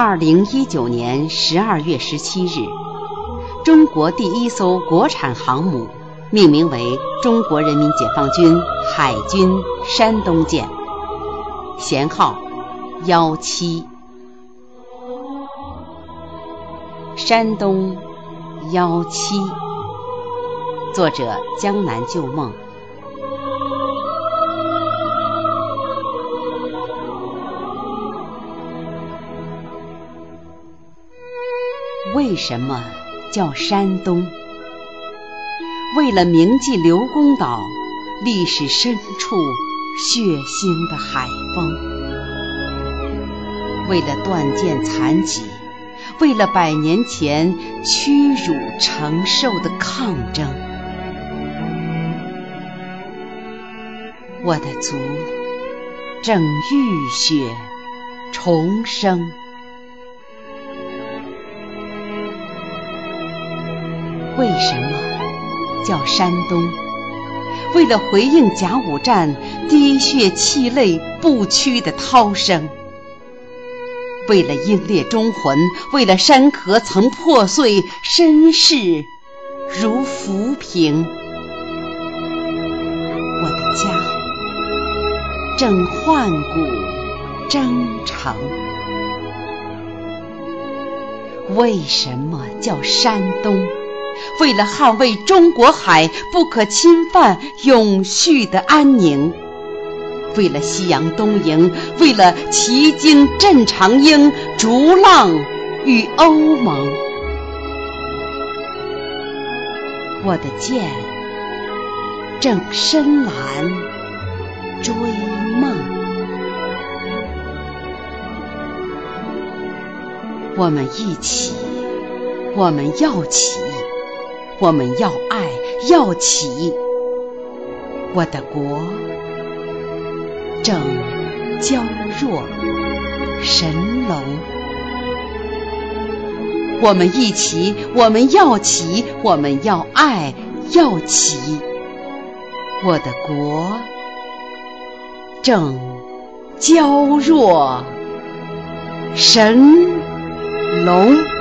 二零一九年十二月十七日，中国第一艘国产航母命名为中国人民解放军海军山东舰，舷号幺七。山东幺七，作者江南旧梦。为什么叫山东？为了铭记刘公岛历史深处血腥的海风，为了断剑残戟，为了百年前屈辱承受的抗争，我的族正浴血重生。为什么叫山东？为了回应甲午战滴血泣泪不屈的涛声，为了英烈忠魂，为了山河曾破碎身世如浮萍，我的家正换骨征程。为什么叫山东？为了捍卫中国海不可侵犯、永续的安宁，为了夕阳东迎，为了旗经镇长鹰、逐浪与欧盟，我的剑正深蓝追梦。我们一起，我们要起。我们要爱，要起，我的国正娇弱神龙。我们一起，我们要起，我们要爱，要起，我的国正娇弱神龙。